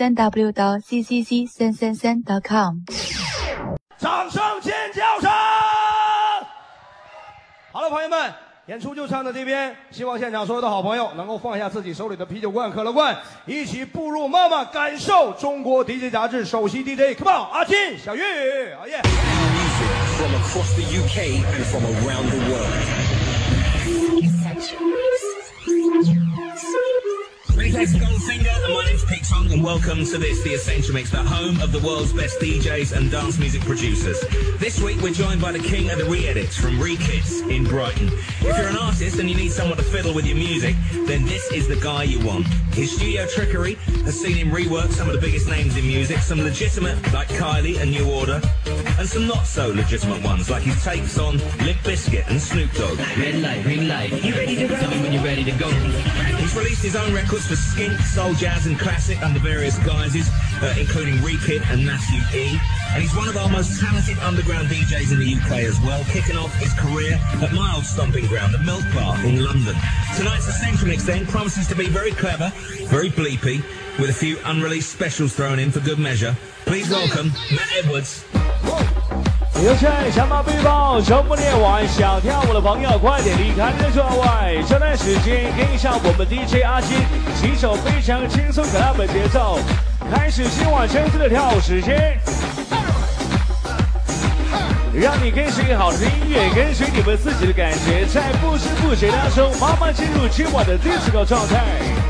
三 w 到 c c c 三三三 .com。掌声尖叫声！好了，朋友们，演出就唱到这边。希望现场所有的好朋友能够放下自己手里的啤酒罐、可乐罐，一起步入妈妈，感受中国 DJ 杂志首席 DJ。Come on，阿金、小玉，啊耶！from across the UK and from around the world. Thanks to Goldfinger, my name's Pete Tong, and welcome to this, the Essential Mix, the home of the world's best DJs and dance music producers. This week we're joined by the king of the re-edits from Re-Kids in Brighton. If you're an artist and you need someone to fiddle with your music, then this is the guy you want. His studio trickery has seen him rework some of the biggest names in music, some legitimate like Kylie and New Order, and some not so legitimate ones like his takes on Limp Biscuit and Snoop Dogg. Red light, green light. You ready to go? Tell me when you're ready to go. He's released his own records for Skink, Soul Jazz and Classic under various guises, uh, including Rekid and Matthew E. And he's one of our most talented underground DJs in the UK as well, kicking off his career at my old stomping ground, the Milk Bar in London. Tonight's Essential then promises to be very clever, very bleepy, with a few unreleased specials thrown in for good measure. Please welcome Matt Edwards. 有请小马背包，周末练完想跳舞的朋友，快点离开这座位。这段时间跟上我们 DJ 阿金几首非常轻松可爱的节奏，开始今晚真正的跳舞时间。让你跟随好的音乐，跟随你们自己的感觉，在不知不觉当中，慢慢进入今晚的 disco 状态。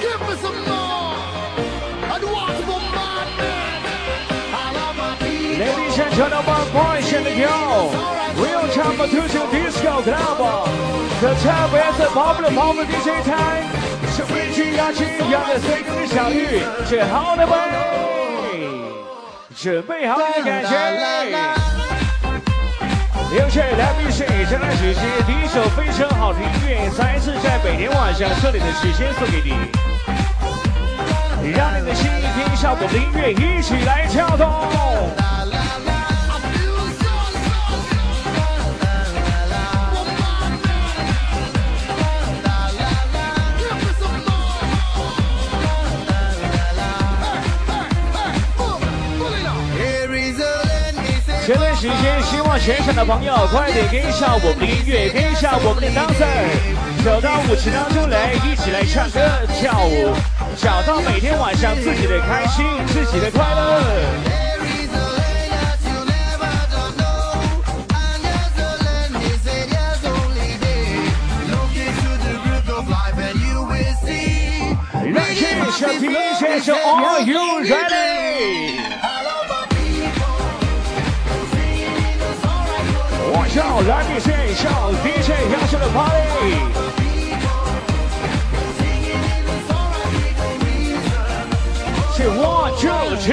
现场的 one boys and 唱《Matuto disco club the top is the dj time 是微醺鸭群一的随风是小玉最好的准备好了吗？准备好了下来的必须来第一首非常好听音乐再次在每天晚上这里的时间送给你让你的心听一下我们的音乐一起来跳动时间，希望全场的朋友快点跟上我们的音乐，跟上我们的 dancer，走到舞池当中来，一起来唱歌跳舞，找到每天晚上自己的开心，自己的快乐。There is a land that you 来 DJ，笑 DJ，杨晨的 Party，是我主持。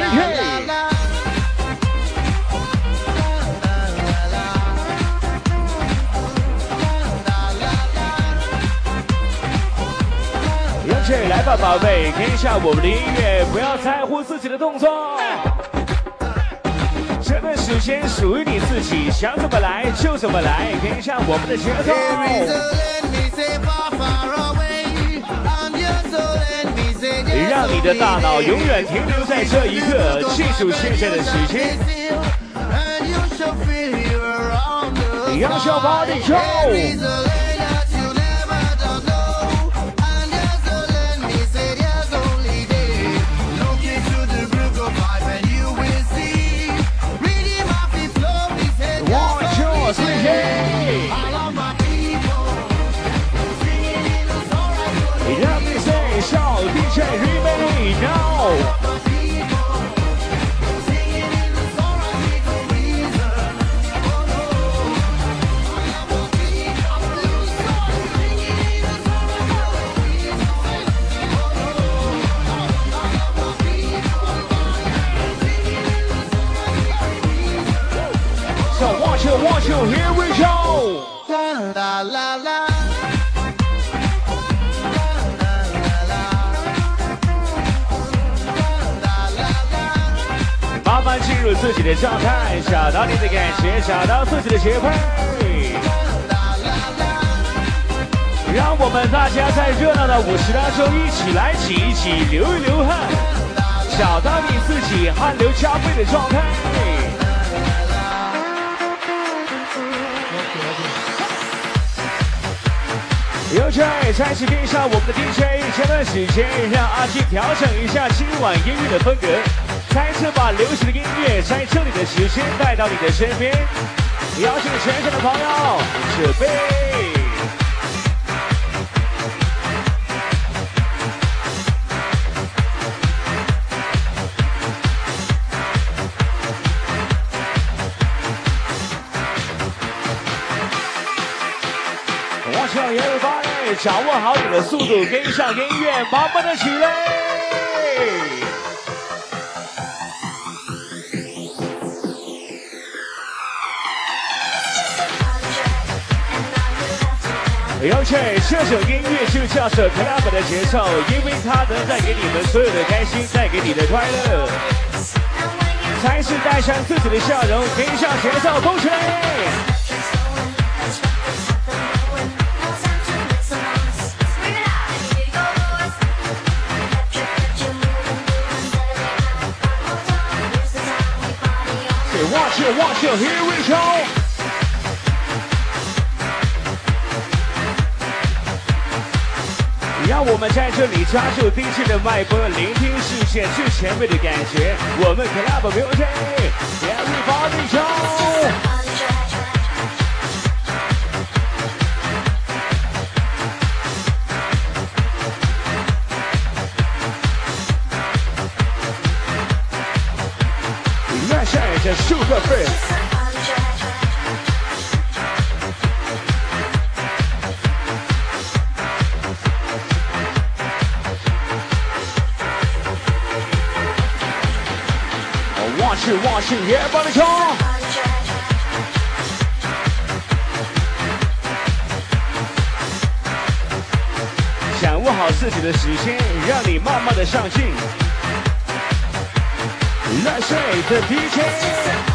杨晨，来吧，宝贝，听一下我们的音乐，不要在乎自己的动作。这段时间属于你自己，想怎么来就怎么来，跟上我们的节奏。away, 让你的大脑永远停留在这一刻，记住现在的时间。And you shall feel here around the 要小 party go。There 进入自己的状态，找到你的感觉，找到自己的节拍。让我们大家在热闹的舞池当中一起来挤一挤，流一流汗，找到你自己汗流浃背的状态。有请再次跟上我们的 DJ，前段时间让阿基调整一下今晚音乐的风格，再次把流行的音乐在这里的时间带到你的身边。邀请全场的朋友准备。我想 everybody 掌握好你的速度，跟上音乐，慢慢的起来。有请这首音乐就叫做 club 的节奏，因为它能带给你们所有的开心，带给你的快乐。再次带上自己的笑容，跟上节奏，动起来 watch it, watch it, here we go. 让我们在这里抓住 DJ 的脉搏，聆听视线最前卫的感觉。我们 Club Music，Everybody go！那下一个 Super Fit。世界帮你冲。掌握好自己的时间，让你慢慢的上进。乱睡的 DJ。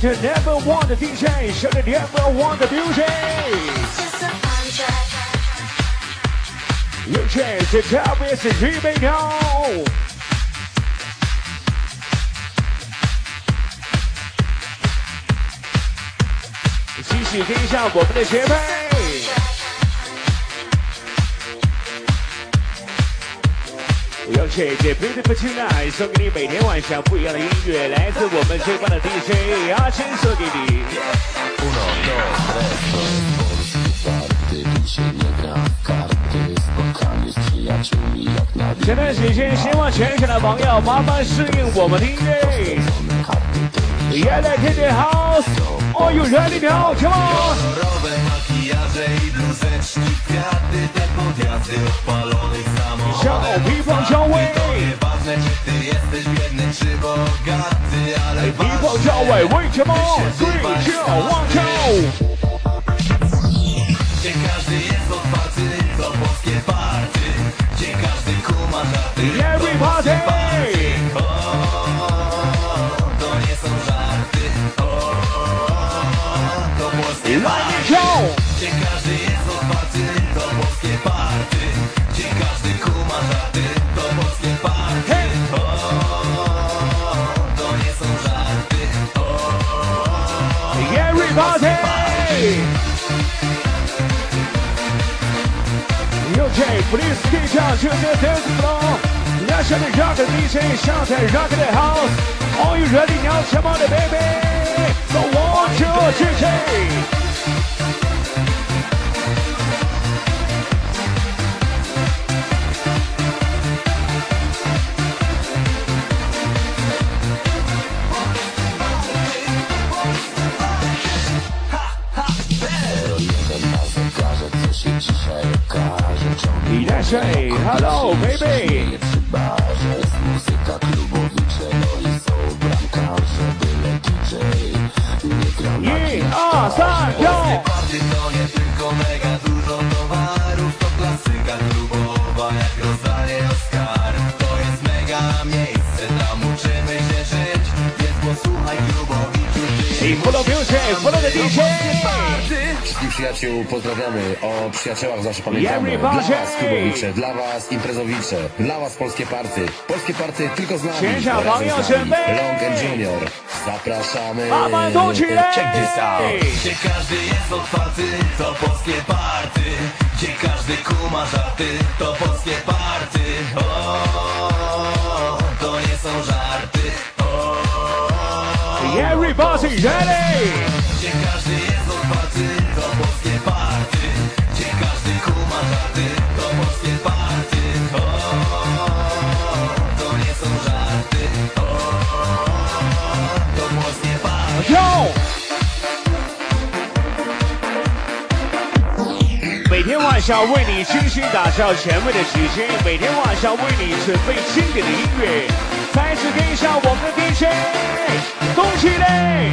黄花菜，to never want the DJ，show the never want the music。有请是特别是预备好。继续跟上我们的节拍。有请这 Beautiful Tonight 送给你每天晚上不一样的音乐，来自我们最棒的 DJ 阿谦送给你。前段时间，希望全场的朋友麻烦适应我们的音乐。Yeah, let's hit the house. Are you ready now? Come on. kwiaty, te podjazdy odpalonych samochodem I to nieważne, czy ty jesteś biedny, czy bogaty Ale ważne, się tak Gdzie każdy jest otwarty, to polskie party. Gdzie każdy kuma na tym, to polskie party. Please get down to the dance floor. Let's have a rock and DJ shout and rock the house. Are you ready now? Come on, baby. So one, two, three, three. Przyjaciół pozdrawiamy. O przyjaciołach zawsze pamiętamy. Dla was klubowicze, dla was imprezowicze, dla was polskie party. Polskie party tylko z nami. Razem z nami. Long and Junior. Zapraszamy. Check this out. Gdzie każdy jest otwarty, to polskie party Gdzie każdy kuma żarty, to polskie party O, to nie są żarty O, Everybody ready? 为你精心打造前卫的时间，每天晚上为你准备经典的音乐。再次跟一下我们的 DJ，动起来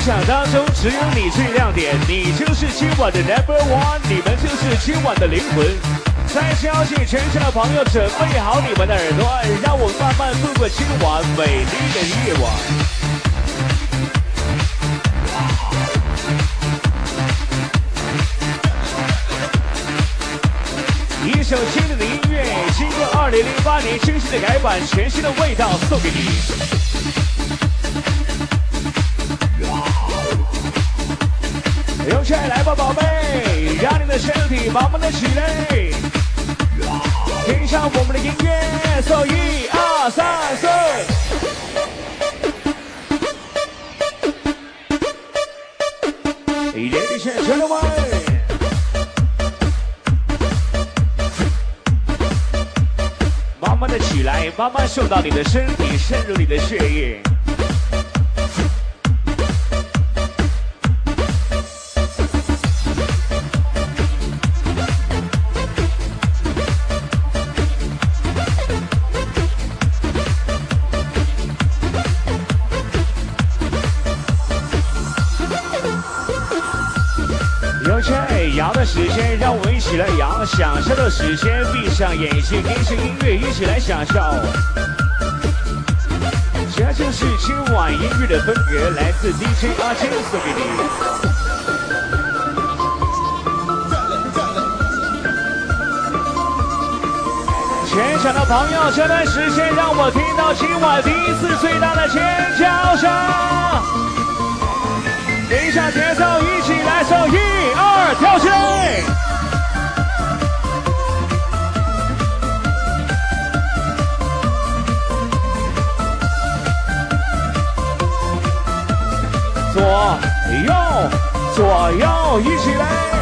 场当中只有你最亮点，你就是今晚的 number one，你们就是今晚的灵魂。再次邀请全场的朋友准备好你们的耳朵，让我慢慢度过今晚美丽的夜晚。一首经典的音乐，经过二零零八年精心的改版，全新的味道送给你。有请来吧，宝贝，让你的身体慢慢的起来，听上我们的音乐，走一二三四。Ladies and gentlemen，慢慢的起来，慢慢送到你的身体，渗入你的血液。享受的时间，闭上眼睛，跟着音乐一起来享受。这就是今晚音乐的风格，来自 DJ 阿坚送给你。全场的朋友，这段时间让我听到今晚第一次最大的尖叫声。跟上节奏，一起来走，一二，跳起来！我要，一起来。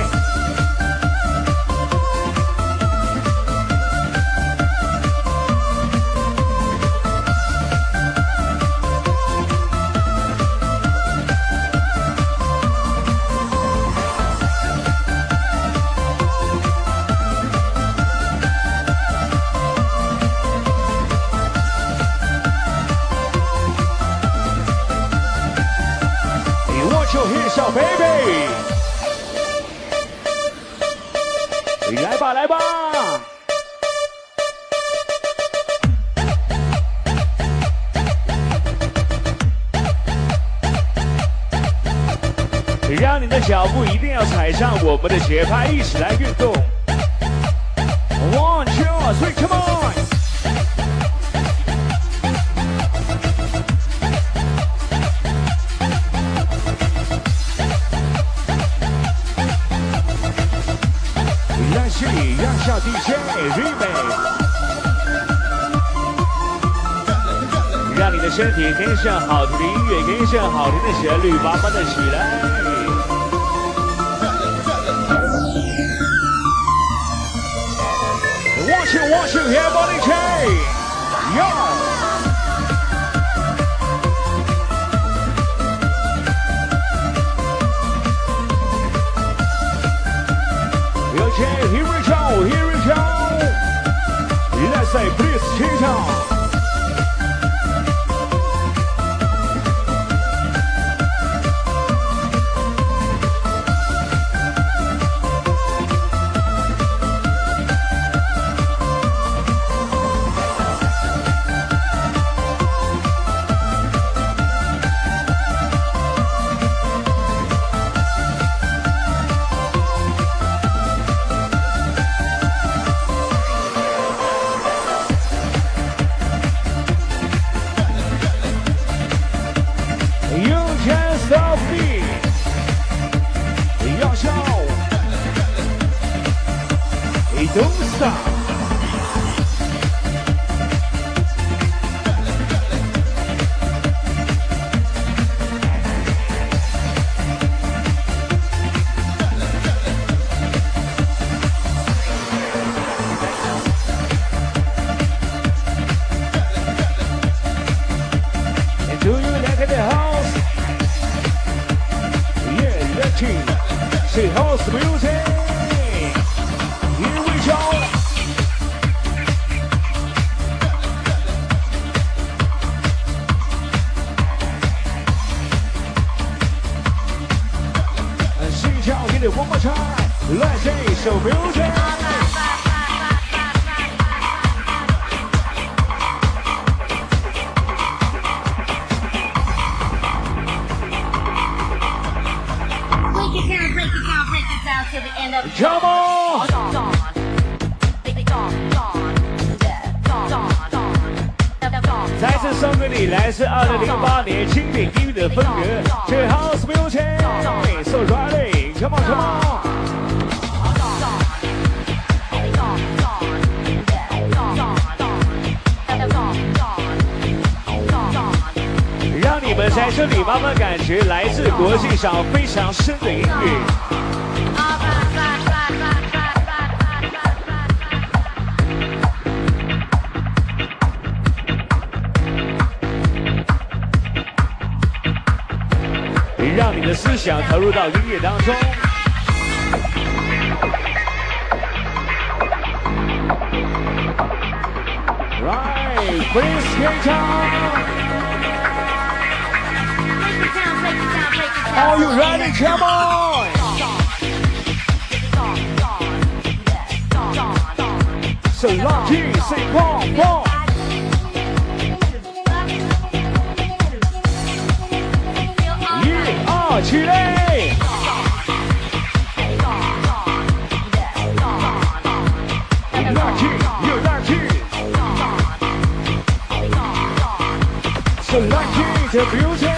的思想投入到音乐当中。Right, please get down. Are you ready, come on? One, two, three, one, one. 起来！有大气，有大气，有大气的表演。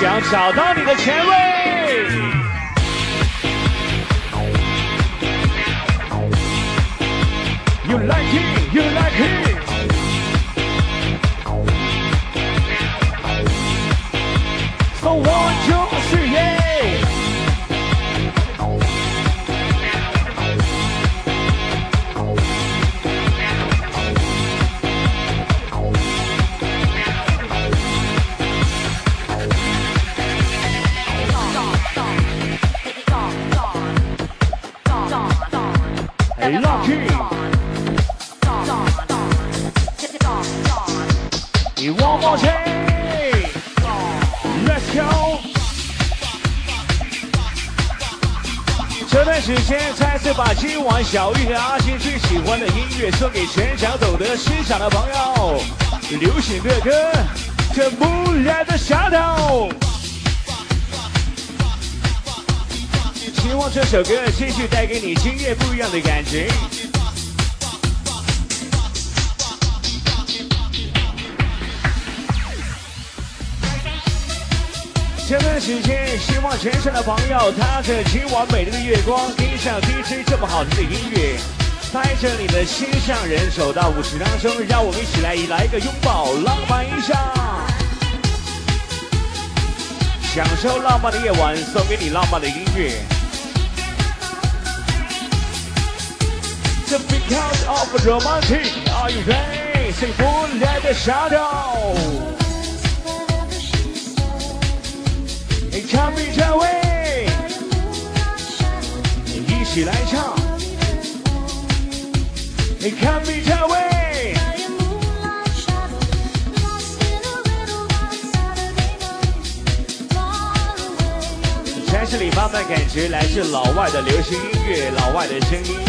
想找到你的前卫。你忘不记？Let's go。这段时间，再次把今晚小玉和阿信最喜欢的音乐送给全场懂得欣赏的朋友。流行乐歌，《这木然的夏天》。希望这首歌继续带给你今夜不一样的感觉。这段时间，希望全场的朋友踏着今晚美丽的月光，听上 DJ 这么好听的音乐，带着你的心上人走到舞池当中，让我们一起来来一个拥抱，浪漫一下，享受浪漫的夜晚，送给你浪漫的音乐。Because of romantic, are you ready? Say moonlight shadow. 你看比这位，一起来唱。你看比这位，城市里慢慢感觉来自老外的流行音乐，老外的声音。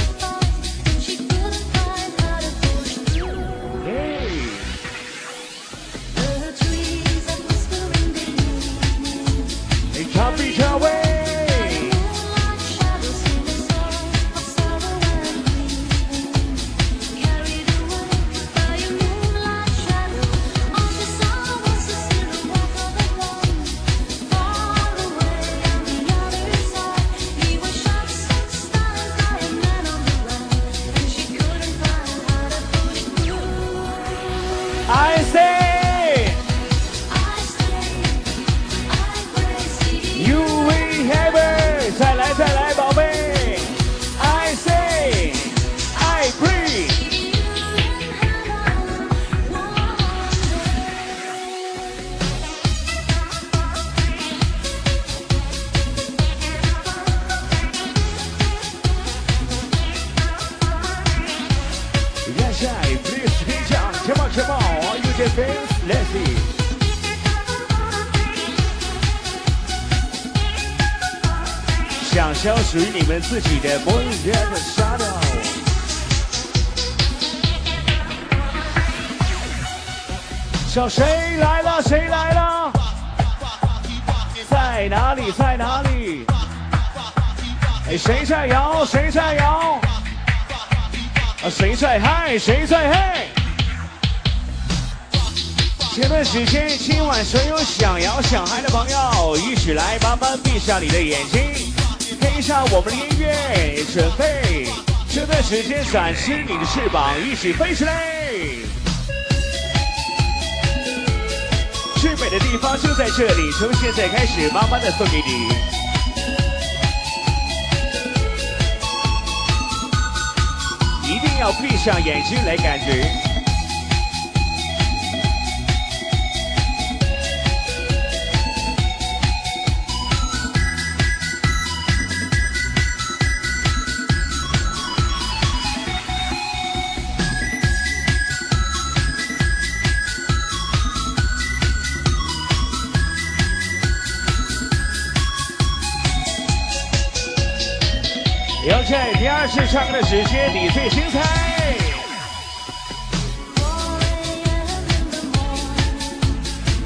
自己的 Moonlight Shadow。叫谁来了？谁来了？在哪里？在哪里？谁在摇？谁在摇？啊，谁在嗨？谁在嗨？前段时间，今晚所有想摇想嗨的朋友，一起来慢慢闭上你的眼睛，听上我们的音乐，准备这段时间展示你的翅膀，一起飞起来。最美的地方就在这里，从现在开始，慢慢的送给你。一定要闭上眼睛来感觉。要在第二次唱歌的时间，你最精彩。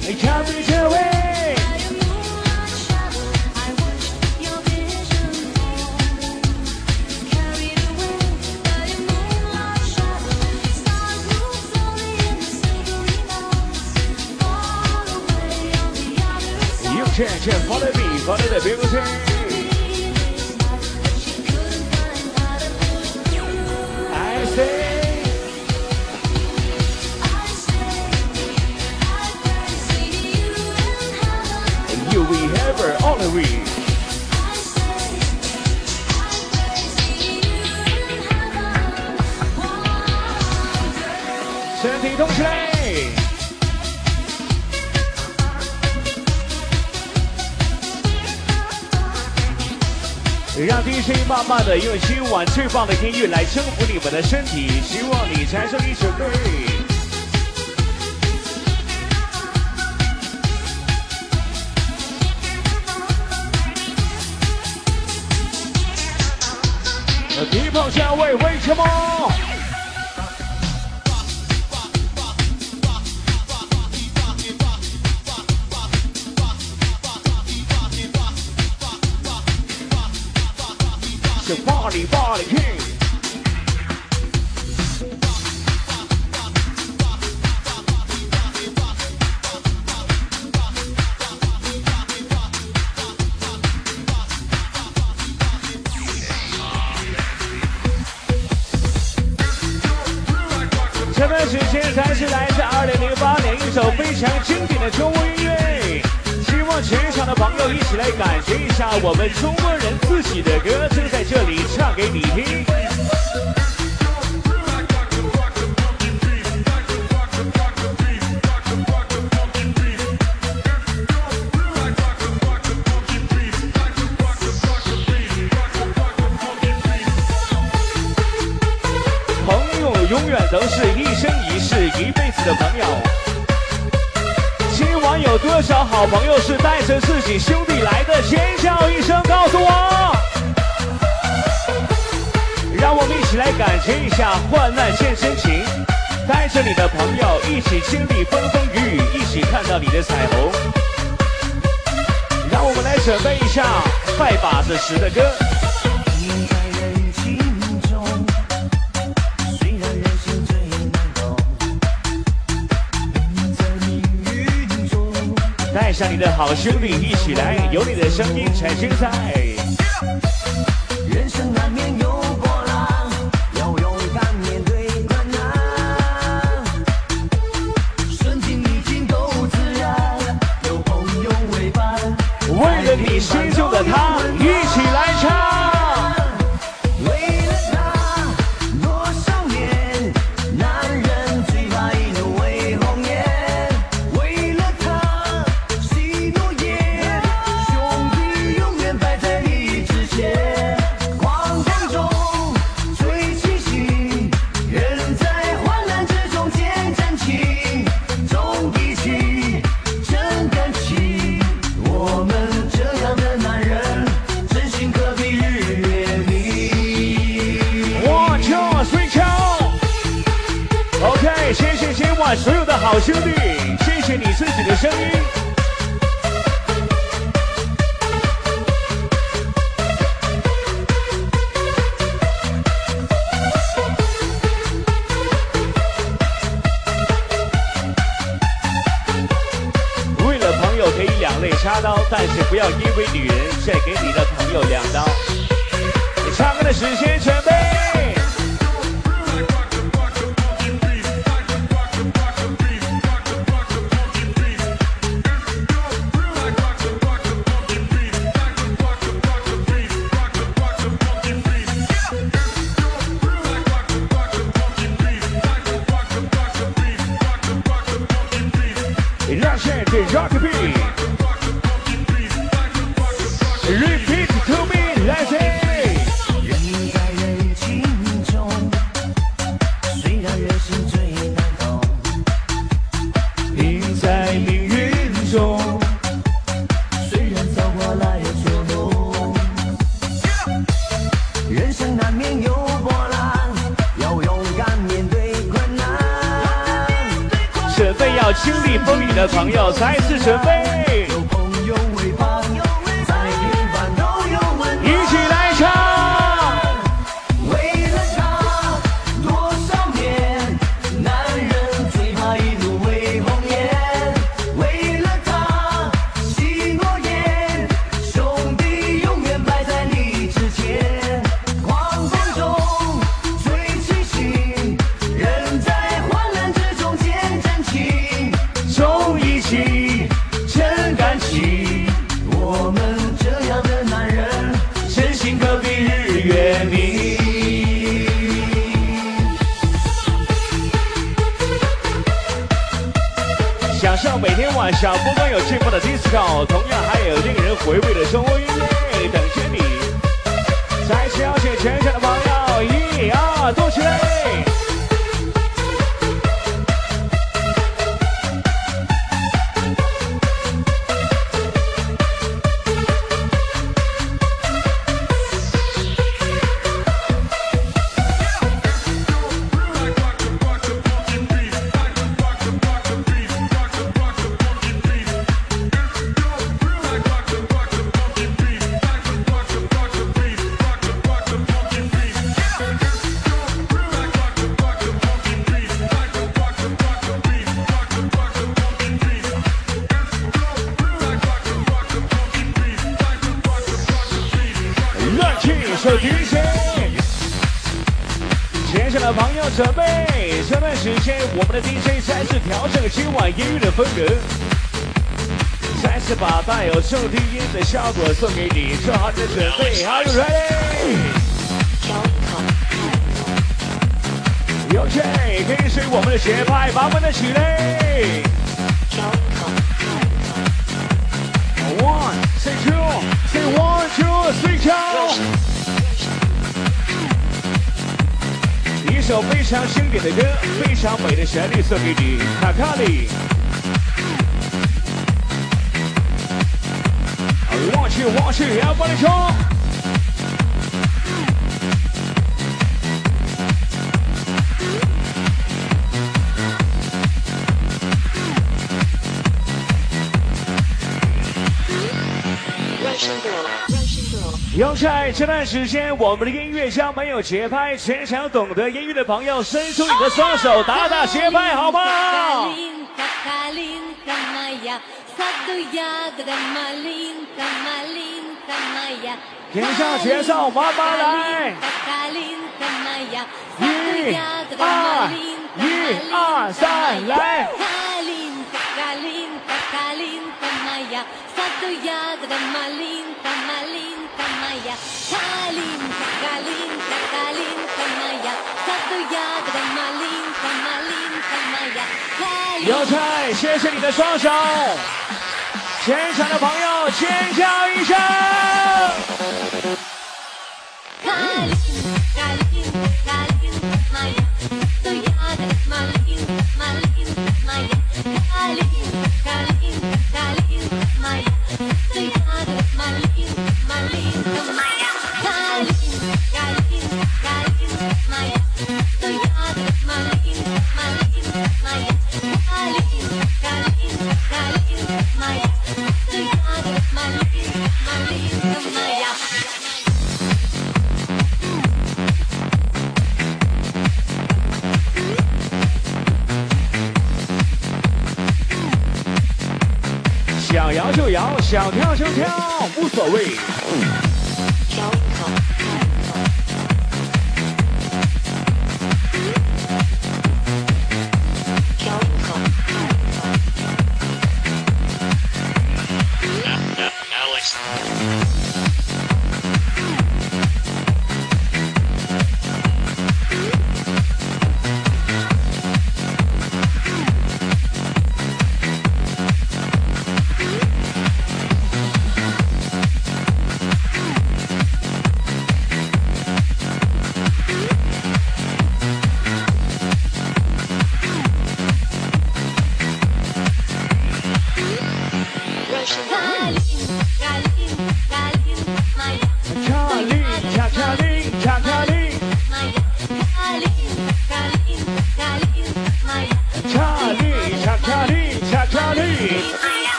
你看比这位，用圈圈 follow me follow the beauty。Have her only we。身体动起来。让 DJ 慢慢的用今晚最棒的音乐来征服你们的身体，希望你产生一首歌。Come on. 给兄弟来个尖叫一声告诉我。让我们一起来感觉一下患难见真情。带着你的朋友一起经历风风雨雨一起看到你的彩虹。让我们来准备一下拜把子时的歌。让你的好兄弟一起来，有你的声音，产生在。插刀但是不要因为女人再给你的朋友两刀。你唱歌的时间准备。晚音乐的风格，再次把带有重低音的效果送给你，做好你的准备，Are you ready？OK，跟随我们的节拍，把我们的起来。One, say two, say one, two, three, go。一首非常经典的歌，非常美的旋律送给你，卡卡里。One, two，要帮你冲。又在这段时间，我们的音乐将没有节拍，全场懂得音乐的朋友，伸出你的双手，打打节拍，好不好？停下，节上，慢慢来。一、二、一、二、三，来。有请，谢谢你的双手。现场的朋友尖叫一声！想跳就跳，无所谓。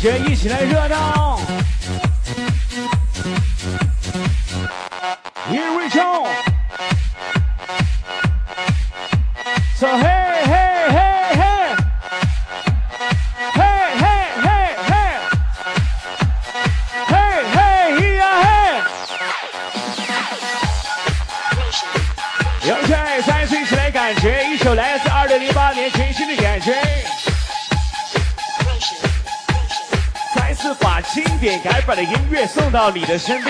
姐一起来热闹。Yes.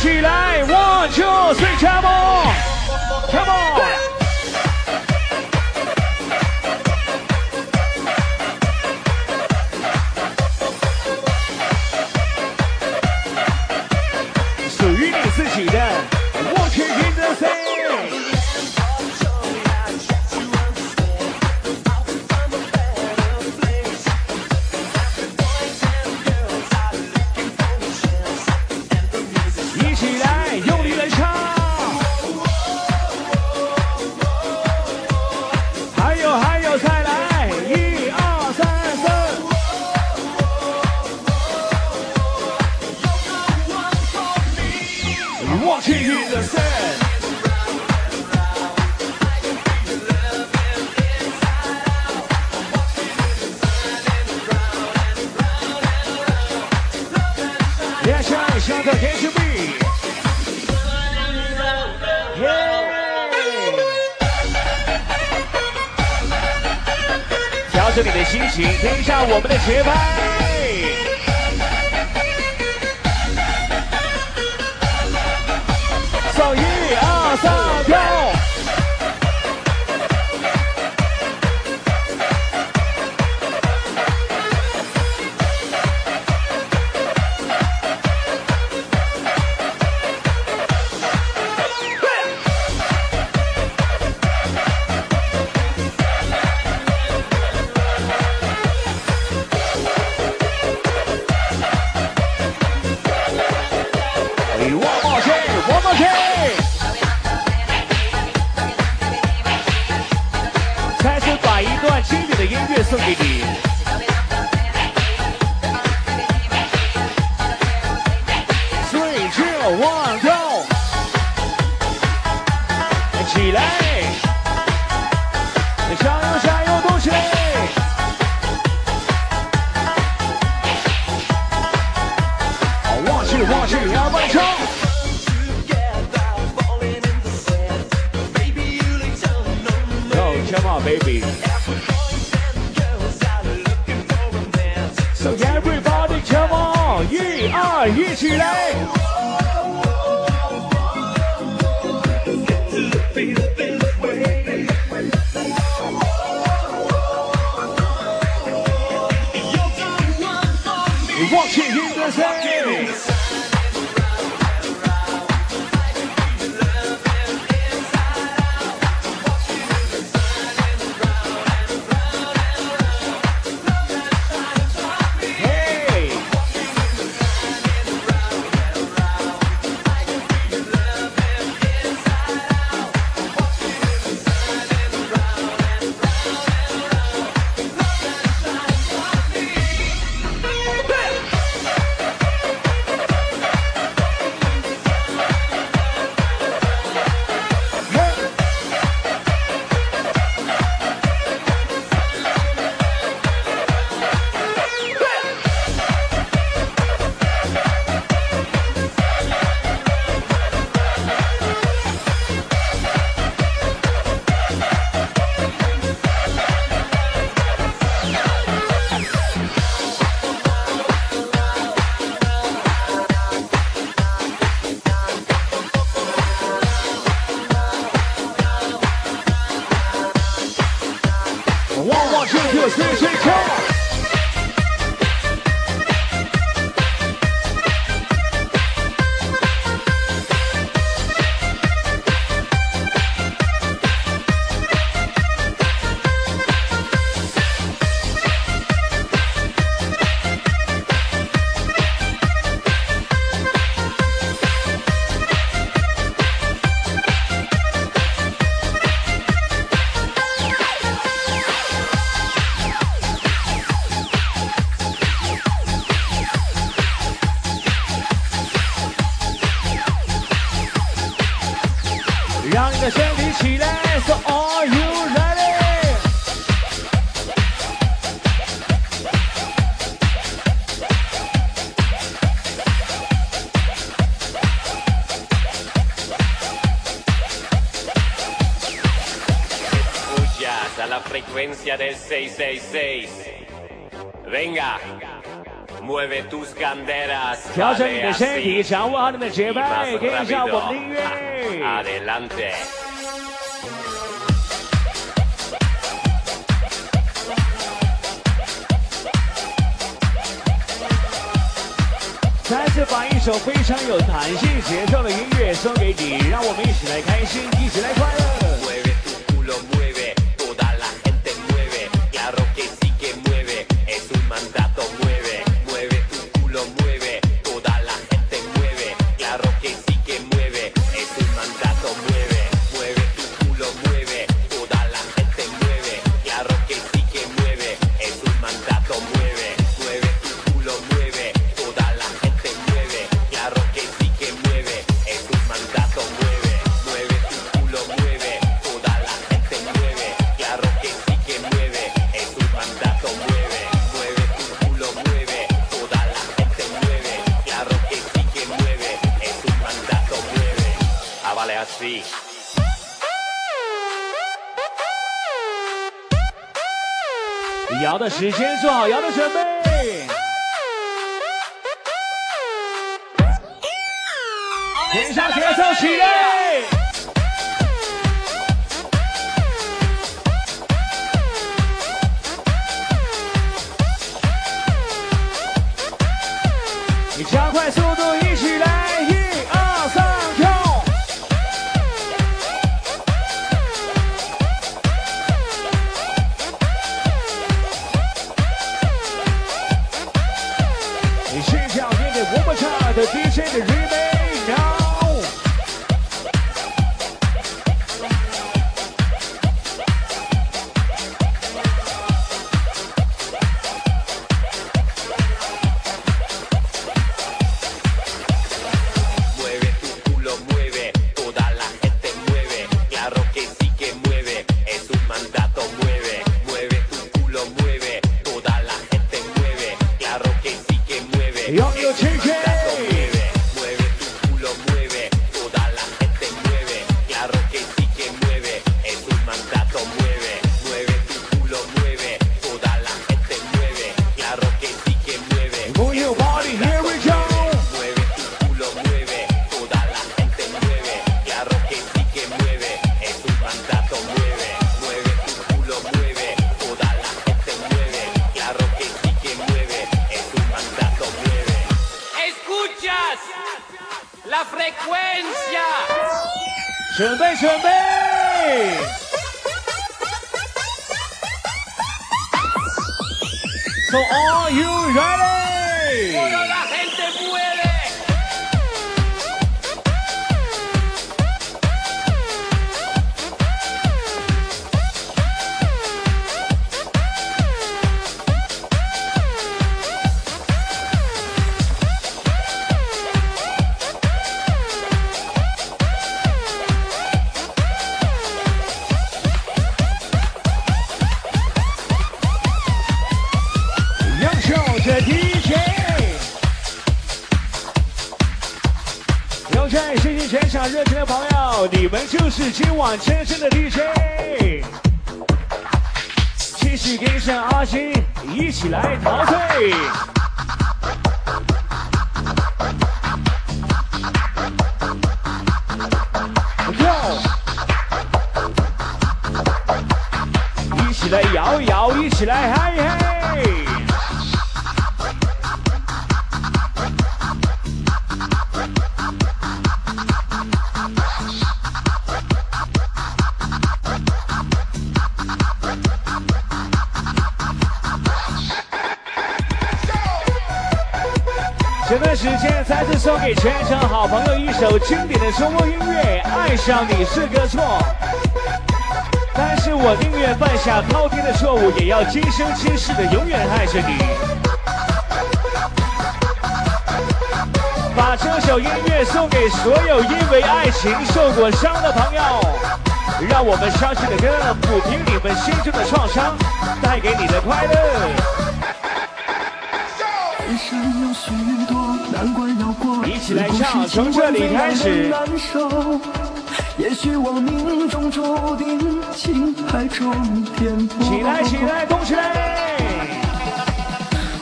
起来，One two three，Come on，Come on。掌握好你们的节拍，más 跟上我们的音乐。Adelante. 再次把一首非常有弹性节奏的音乐送给你，让我们一起来开心，一起来快乐。时间，做好摇的准备。天上节奏起来！So are you ready？天生的 DJ，继续跟上阿星，一起来陶醉。首经典的中国音乐，《爱上你是个错》。但是我宁愿犯下滔天的错误，也要今生今世的永远爱着你。把这首音乐送给所有因为爱情受过伤的朋友，让我们伤心的歌抚平你们心中的创伤，带给你的快乐。起来唱，从这里开始。难受。也许我命中注定情海中颠簸。起来，起来，动起来！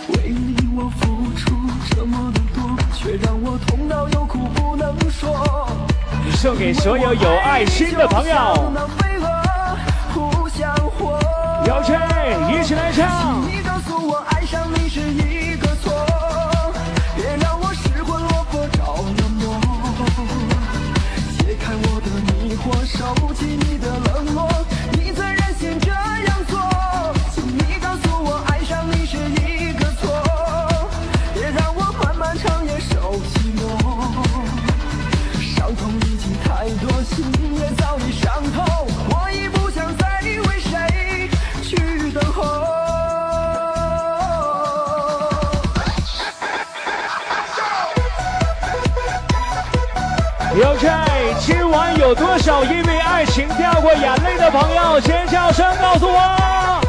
为你我付出这么的多，却让我痛到有苦不能说。送给所有有爱心的朋友。飞蛾互相活。有请，一起来唱。有多少因为爱情掉过眼泪的朋友，尖叫声告诉我。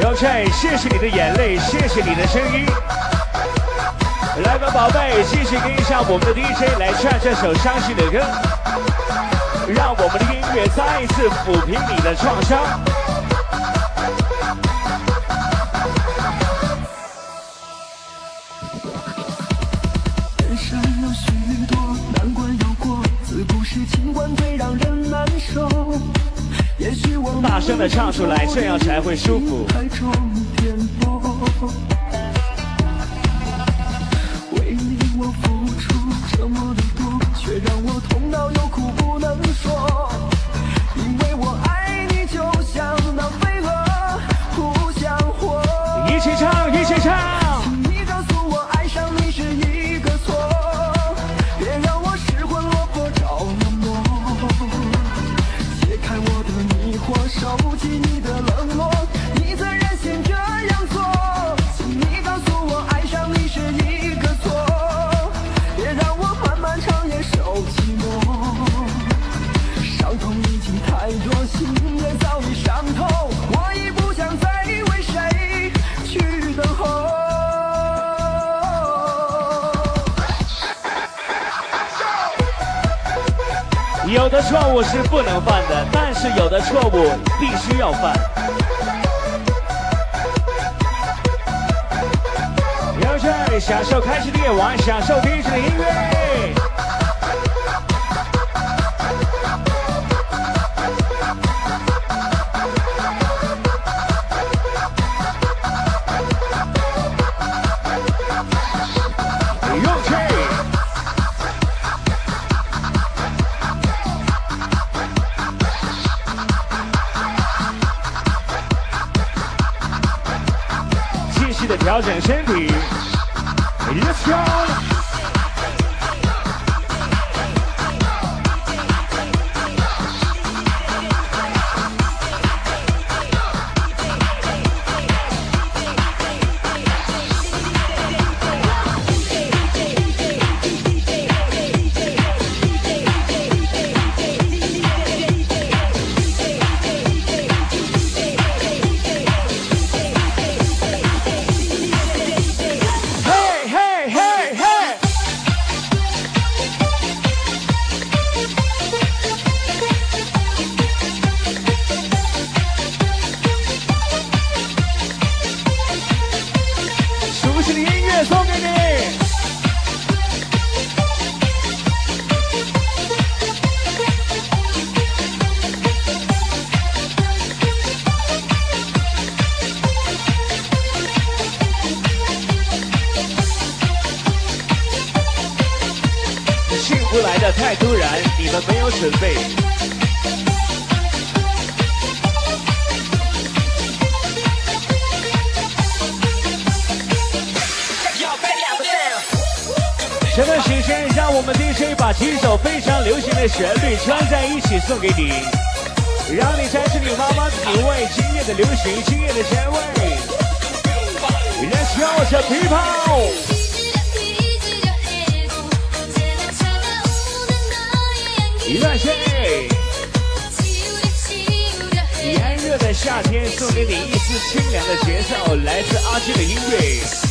有请，谢谢你的眼泪，谢谢你的声音。来吧，宝贝，继续跟上我们的 DJ 来唱这首伤心的歌，让我们的音乐再一次抚平你的创伤。声的唱出来，这样才会舒服。却让我痛到有苦不能说。幸福来的太突然，你们没有准备。这段时间，让我们 DJ 把几首非常流行的旋律串在一起送给你，让你在这里慢慢体味今夜的流行，今夜的甜味。Let's go，小皮炮！一段旋律，炎热的夏天送给你一丝清凉的节奏，来自阿基的音乐。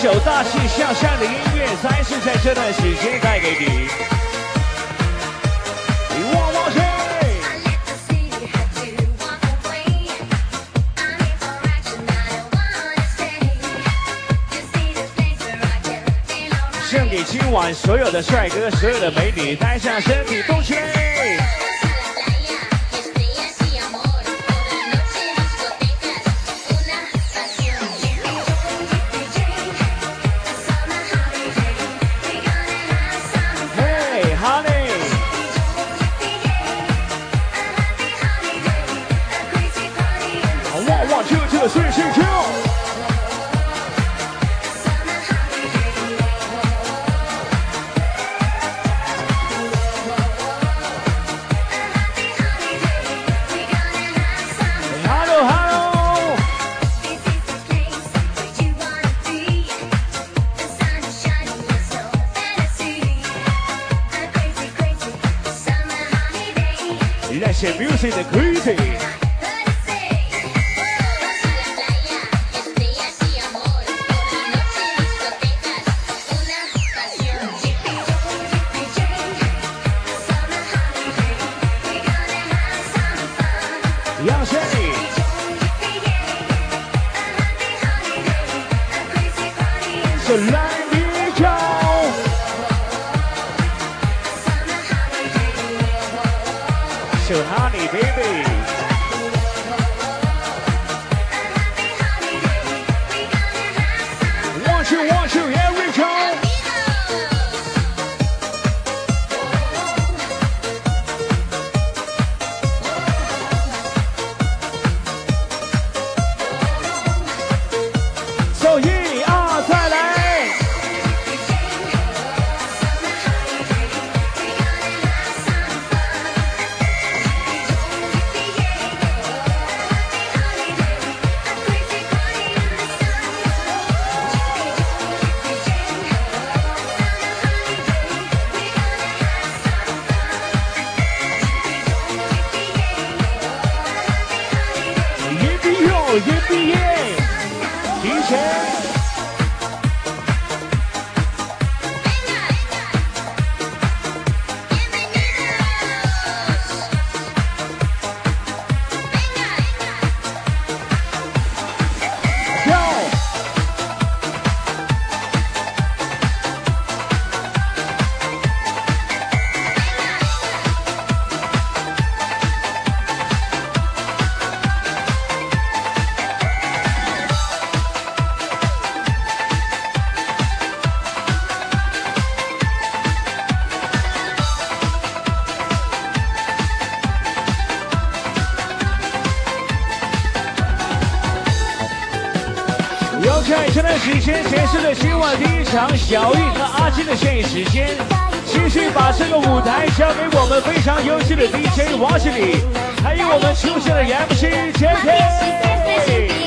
首大气向上的音乐，才是在这段时间带给你。一望望去。献给今晚所有的帅哥，所有的美女，带上身体动起来非常优秀的 DJ 王经理，还有我们出现的 MC jk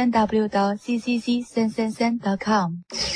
三 w 到 ccc 三三三 .com。